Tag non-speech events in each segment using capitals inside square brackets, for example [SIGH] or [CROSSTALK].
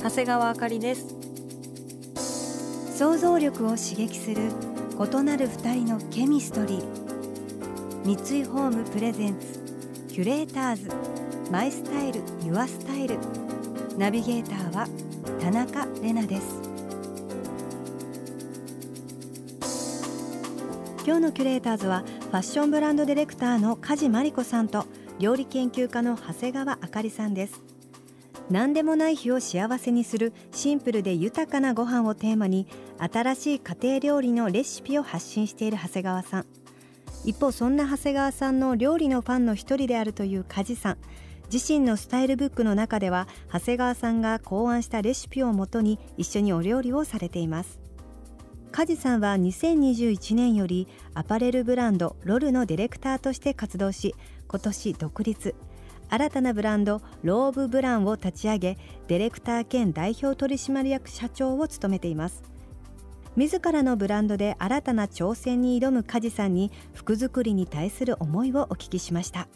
長谷川あかりです。想像力を刺激する異なる二人のケミストリー。三井ホームプレゼンツキュレーターズ。マイスタイルユアスタイル。ナビゲーターは田中れなです。今日のキュレーターズはファッションブランドディレクターの梶真理子さんと料理研究家の長谷川あかりさんです。何でもない日を幸せにするシンプルで豊かなご飯をテーマに新しい家庭料理のレシピを発信している長谷川さん。一方そんな長谷川さんの料理のファンの一人であるという梶さん。自身のスタイルブックの中では長谷川さんが考案したレシピをもとに一緒にお料理をされています。梶さんは2021年よりアパレルブランドロルのディレクターとして活動し今年独立。新たなブランドローブブランを立ち上げディレクター兼代表取締役社長を務めています。自らのブランドで新たな挑戦に挑む梶さんに服作りに対する思いをお聞きしました。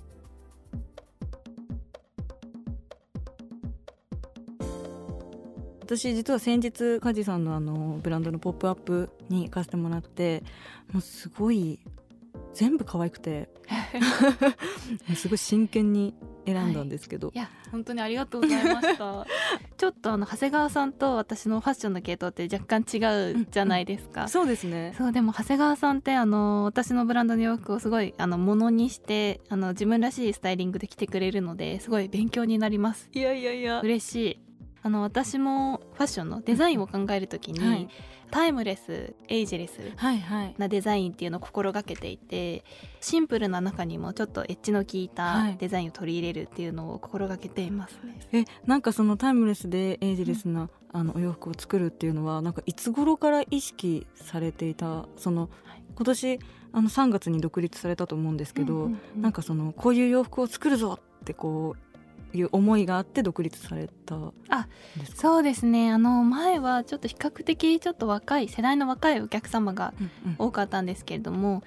私実は先日梶さんのあのブランドのポップアップに行かせてもらってもうすごい全部可愛くて。[LAUGHS] [LAUGHS] すごい真剣に選んだんですけど、はい、いや本当にありがとうございました。[LAUGHS] ちょっとあの長谷川さんと私のファッションの系統って若干違うじゃないですか、うんうん、そうですね。そうでも長谷川さんってあの私のブランドの洋服をすごいあのものにしてあの自分らしいスタイリングで着てくれるのですごい勉強になります。いやいやいや。嬉しいあの私もファッションのデザインを考えるときに、はい、タイムレスエイジレスなデザインっていうのを心がけていてシンプルな中にもちょっとエッジの効いたデザインを取り入れるっていうのを心がけていますね。えなんかそのタイムレスでエイジレスな、うん、あのお洋服を作るっていうのはなんかいつ頃から意識されていたその、はい、今年あの3月に独立されたと思うんですけど、うんうんうん、なんかそのこういう洋服を作るぞってこういう思いがあって独立されたあそうですね。あの前はちょっと比較的ちょっと若い世代の若いお客様が多かったんですけれども、うんうん、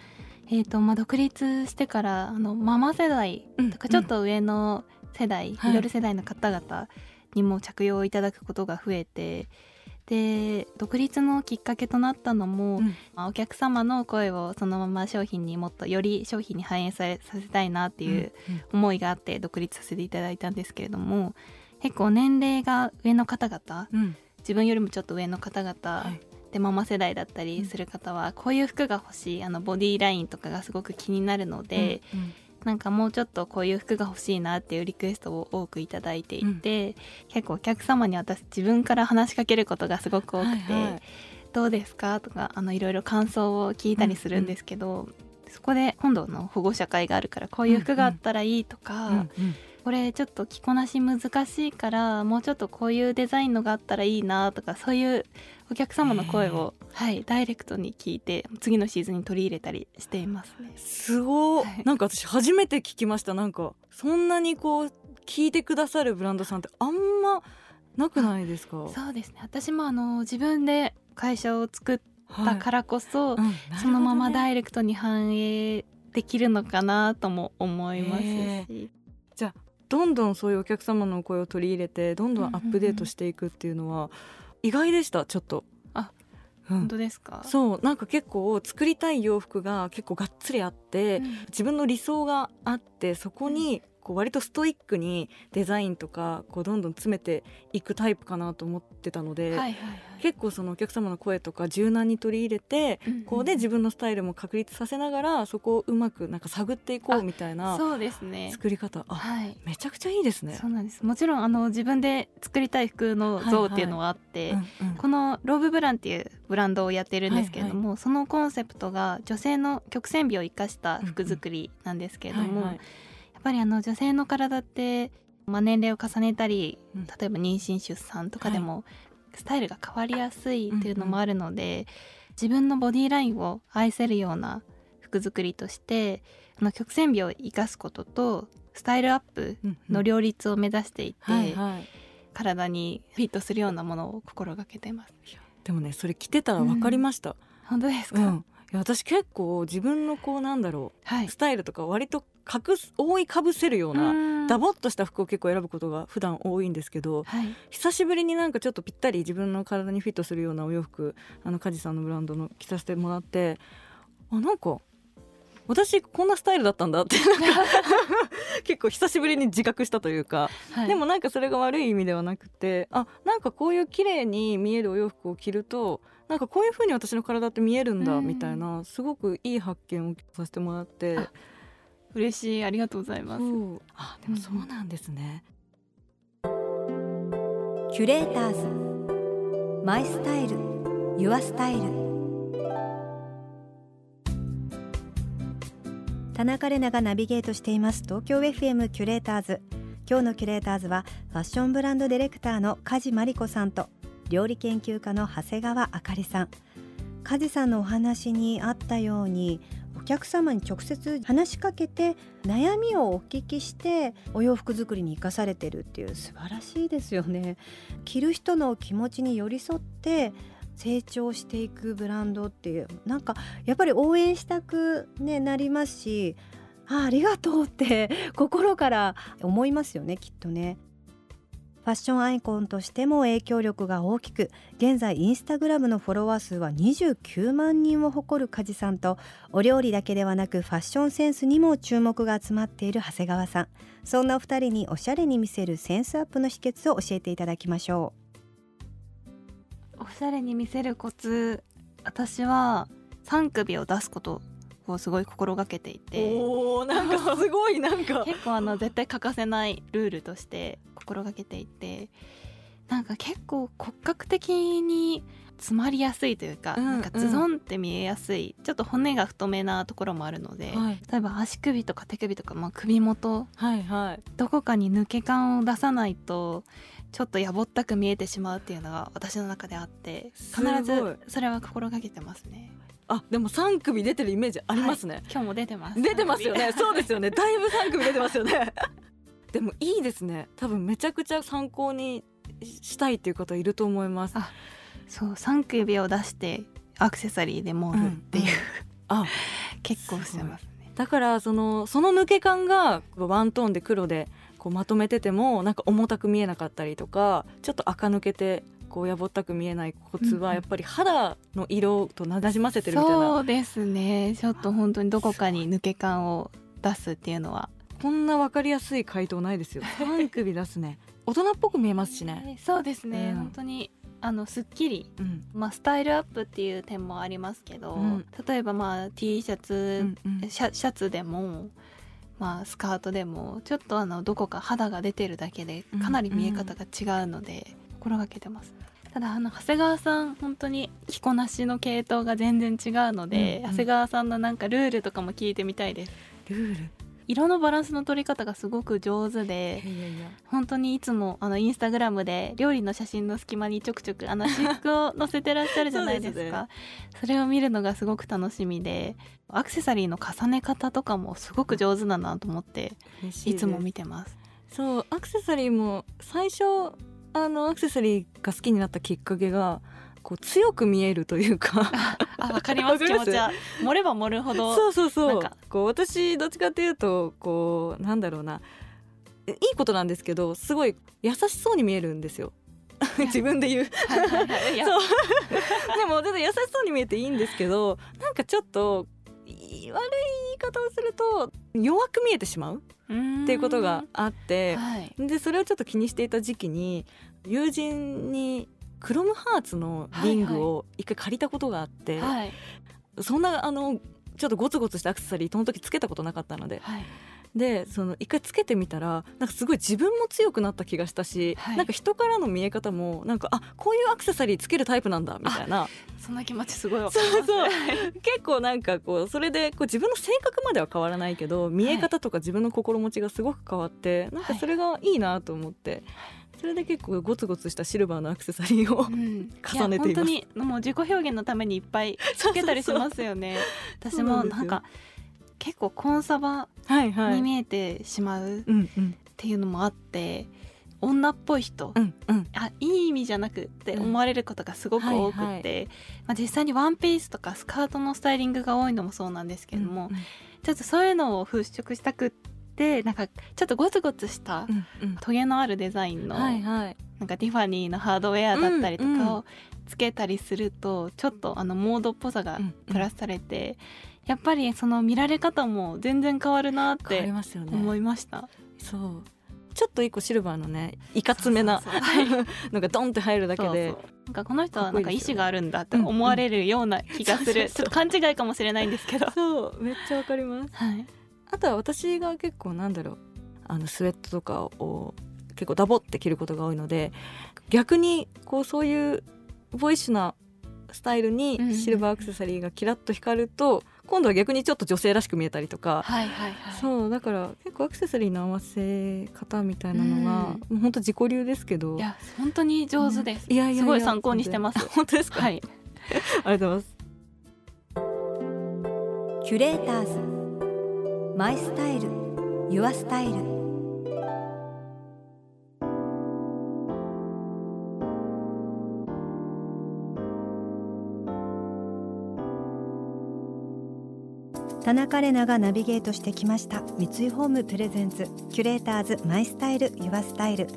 えーとまあ、独立してからあのママ世代とかちょっと上の世代、ミドル世代の方々にも着用いただくことが増えて。で独立のきっかけとなったのも、うん、お客様の声をそのまま商品にもっとより商品に反映ささせたいなっていう思いがあって独立させていただいたんですけれども結構年齢が上の方々、うん、自分よりもちょっと上の方々、はい、でママ世代だったりする方は、こういう服が欲しいあのボディーラインとかがすごく気になるので。うんうんなんかもうちょっとこういう服が欲しいなっていうリクエストを多くいただいていて、うん、結構お客様に私自分から話しかけることがすごく多くて「はいはい、どうですか?」とかあのいろいろ感想を聞いたりするんですけど、うんうん、そこで今度の保護者会があるからこういう服があったらいいとか。うんうんこれちょっと着こなし難しいからもうちょっとこういうデザインのがあったらいいなとかそういうお客様の声を、はい、ダイレクトに聞いて次のシーズンに取り入れたりしていますね。すご、はい、なんか私初めて聞きました。なんかそんなにこう聞いてくださるブランドさんってあんまなくないですか？そうですね。私もあの自分で会社を作ったからこそ、はいうんね、そのままダイレクトに反映できるのかなとも思いますし。どんどんそういうお客様の声を取り入れてどんどんアップデートしていくっていうのは意外でしたちょっと。あ本当ですか？そう。なんか結構作りたい洋服が結構がっつりあって、うん、自分の理想があってそこにこう割とストイックにデザインとかこうどんどん詰めていくタイプかなと思ってたので、はいはいはい、結構そのお客様の声とか柔軟に取り入れて、うんうん、こうで自分のスタイルも確立させながらそこをうまくなんか探っていこうみたいなそうですね。作り方。あ、はい、めちゃくちゃいいですね。そうなんです。もちろんあの自分で作りたい服の像っていうのはあって、はいはい。うんうん、このローブブランっていうブランドをやってるんですけれども、はいはい、そのコンセプトが女性の曲線美を生かした服作りなんですけれども。うんうんはいはいぱりあの女性の体って、まあ、年齢を重ねたり例えば妊娠出産とかでも、スタイルが変わりやすいっていうのもあるので、自分のボディラインを愛せるような服作りとしてあの曲線美を生かすこととスタイルアップの両立を目指していて、はいはい。体にフィットするようなものを心がけてます。でもねそれ着てたら分かりました、本当ですか、うんいや私結構自分のこうなんだろはい。うスタイルとか割と隠す覆いかぶせるような、うん。ダボっとした服を結構選ぶことが普段多いんですけどはい。久しぶりになんかちょっとぴったり自分の体にフィットするようなお洋服あの梶さんのブランドの着させてもらってあなんか私こんなスタイルだったんだって [LAUGHS] 結構久しぶりに自覚したというか、はい。でもなんかそれが悪い意味ではなくてあなんかこういう綺麗に見えるお洋服を着るとなんかこういう風に私の体って見えるんだうん。みたいなすごくいい発見をさせてもらってあ嬉しい。ありがとうございます。あでもそうなんですね。キュレーターズ。マイスタイル。ユアスタイル田中れながナビゲートしています。東京 FM キュレーターズ。今日のキュレーターズはファッションブランドディレクターの梶真理子さんと料理研究家の長谷川あかりさん。梶さんのお話にあったようにお客様に直接話しかけて悩みをお聞きしてお洋服作りに生かされてるっていう素晴らしいですよね。着る人の気持ちに寄り添って成長していくブランドっていうなんかやっぱり応援したく、ね、なりますしあありがとうって [LAUGHS] 心から思いますよねきっとね。ファッションアイコンとしても影響力が大きく現在インスタグラムのフォロワー数は29万人を誇る梶さんとお料理だけではなくファッションセンスにも注目が集まっている長谷川さんそんなお二人におしゃれに見せるセンスアップの秘訣を教えていただきましょうおしゃれに見せるコツ私は3首を出すことをすごい心がけていて。おーなんかすごいなんか。[LAUGHS] 結構あの絶対欠かせないルールとして心がけていて。なんか結構骨格的に詰まりやすいというか、うん。なんかズドンって見えやすいちょっと骨が太めなところもあるので、はい。例えば足首とか手首とか、まあ、首元はいはい。どこかに抜け感を出さないとちょっとやぼったく見えてしまうっていうのが私の中であって必ずそれは心がけてますね。あでも三首出てるイメージありますね、今日も出てます。出てますよね。そうですよね。だいぶ三首出てますよね。[LAUGHS] でもいいですね。多分めちゃくちゃ参考にしたいっていう方いると思います。あそう3首を出してアクセサリーで盛るっていう、うんうん。あ。[LAUGHS] 結構してますね。だからそのその抜け感がワントーンで黒でこうまとめててもなんか重たく見えなかったりとかちょっと垢抜けてこうやぼったく見えないコツはやっぱり肌の色となじませてるみたいな、そうですね。ちょっと本当にどこかに抜け感を出すっていうのは。こんなわかりやすい回答ないですよ。三首出すね。[LAUGHS] 大人っぽく見えますしね、そうですね、うん。本当にあのすっきりうん。まあ、スタイルアップっていう点もありますけど、うん。例えばまあ T シャツ、うんうん。シャシャツでも、まあ、スカートでもちょっとあのどこか肌が出てるだけでかなり見え方が違うので、心がけてます。ただあの長谷川さん本当に着こなしの系統が全然違うので、うんうん。長谷川さんのなんかルールとかも聞いてみたいです。ルール色のバランスの取り方がすごく上手で本当にいつもあのインスタグラムで料理の写真の隙間にちょくちょくあの私服を載せてらっしゃるじゃないですか。それを見るのがすごく楽しみでアクセサリーの重ね方とかもすごく上手だなと思っていつも見てます。そうアクセサリーも最初あのアクセサリーが好きになったきっかけがこう強く見えるというか。[LAUGHS] あわかります。気持ちは。盛れば盛るほど。そうそうそう。こう私どっちかっていうとこうなんだろうな。いいことなんですけどすごい優しそうに見えるんですよ。自分で言う。そう。でも全然優しそうに見えていいんですけどなんかちょっとい悪い言い方をすると弱く見えてしまうっていうことがあってはい。でそれをちょっと気にしていた時期に友人にクロムハーツのリングを一回借りたことがあって、はい。そんなあのちょっとゴツゴツしたアクセサリーその時つけたことなかったので。はい。でその一回つけてみたらなんかすごい自分も強くなった気がしたし、はい。なんか人からの見え方もなんかあこういうアクセサリーつけるタイプなんだみたいな。そんな気持ちすごいわかります。そうそう。結構なんかこうそれでこう自分の性格までは変わらないけど見え方とか自分の心持ちがすごく変わって、なんかそれがいいなと思って、そそれで結構ゴツゴツしたシルバーのアクセサリーを、うん、重ねています。本当にもう自己表現のためにいっぱい [LAUGHS] つけたりしますよね。私もなんか結構コンサバに見えてしまうっていうのもあって、女っぽい人、うんうん、あいい意味じゃなくって思われることがすごく多くて、うんはいはい、まあ、実際にワンピースとかスカートのスタイリングが多いのもそうなんですけども、うんうん、ちょっとそういうのを払拭したくってなんかちょっとゴツゴツしたトゲのあるデザインの、はいはい、なんかティファニーのハードウェアだったりとかをつけたりすると、ちょっとあのモードっぽさがプラスされて。やっぱりその見られ方も全然変わるなって思いました。そう、ちょっと一個シルバーのねいかつめな [LAUGHS] のがドンって入るだけでなんかこの人はなんか意志があるんだって思われるような気がする、ちょっと勘違いかもしれないんですけど。そうめっちゃわかります、はい、あとは私が結構なんだろうあのスウェットとかを結構ダボって着ることが多いので逆にこうそういうボイッシュなスタイルにシルバーアクセサリーがキラッと光ると、今度は逆にちょっと女性らしく見えたりとか、はいはいはい、そうだから結構アクセサリーの合わせ方みたいなのは、うん、もう本当自己流ですけど。いや本当に上手です、うん、いやいやすごい参考にしてます。本当ですか？はい。[LAUGHS] ありがとうございます。キュレーターズマイスタイルユアスタイル。田中玲奈がナビゲートしてきました。三井ホームプレゼンツキュレーターズマイスタイルユアスタイル。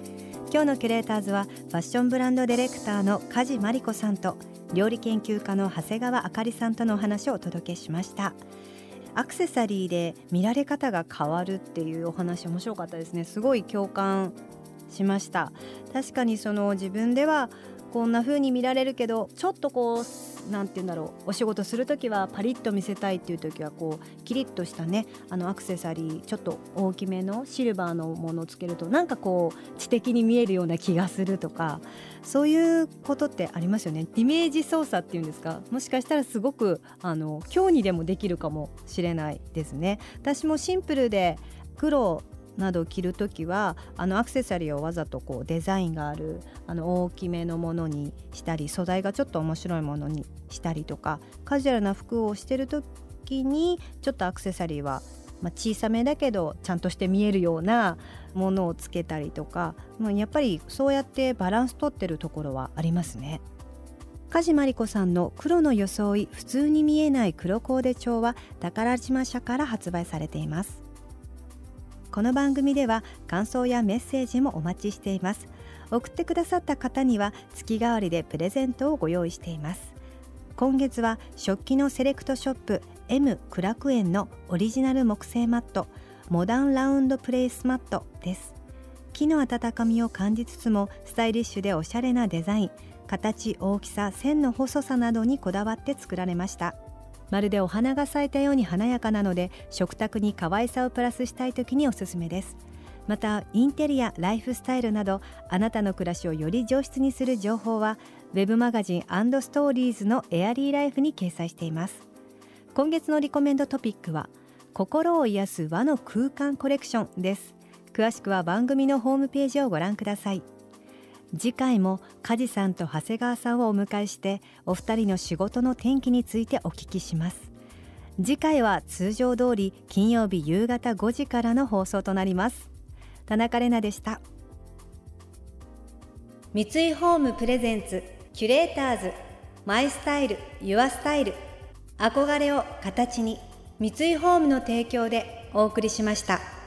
今日のキュレーターズはファッションブランドディレクターの梶真理子さんと料理研究家の長谷川あかりさんとのお話をお届けしました。アクセサリーで見られ方が変わるっていうお話面白かったですね。すごい共感しました。確かにその自分ではこんな風に見られるけどちょっとこうなんて言うんだろうお仕事する時はパリッと見せたいっていう時はこうキリッとしたねあのアクセサリーちょっと大きめのシルバーのものをつけるとなんかこう知的に見えるような気がするとかそういうことってありますよね。イメージ操作っていうんですか？もしかしたらすごくあの今日にでもできるかもしれないですね。私もシンプルで黒など着る時はあのアクセサリーをわざとこうデザインがあるあの大きめのものにしたり素材がちょっと面白いものにしたりとかカジュアルな服をしてる時にちょっとアクセサリーはまあ、小さめだけどちゃんとして見えるようなものをつけたりとか、まあ、やっぱりそうやってバランス取ってるところはありますね。梶真理子さんの黒の装い普通に見えない黒コーデ帳は宝島社から発売されていますこの番組では感想やメッセージもお待ちしています。送ってくださった方には月替わりでプレゼントをご用意しています。今月は食器のセレクトショップ M 苦楽園のオリジナル木製マットモダンラウンドプレイスマットです。木の温かみを感じつつもスタイリッシュでおしゃれなデザイン形大きさ線の細さなどにこだわって作られました。まるでお花が咲いたように華やかなので食卓に可愛さをプラスしたい時におすすめです。またインテリアライフスタイルなどあなたの暮らしをより上質にする情報はウェブマガジンストーリーズのエアリーライフに掲載しています。今月のリコメンドトピックは心を癒す和の空間コレクションです。詳しくは番組のホームページをご覧ください。次回も梶さんと長谷川さんをお迎えしてお二人の仕事の天気についてお聞きします。次回は通常通り金曜日夕方5時からの放送となります。田中れ奈でした。三井ホームプレゼンツキュレーターズマイスタイルユアスタイル憧れを形に三井ホームの提供でお送りしました。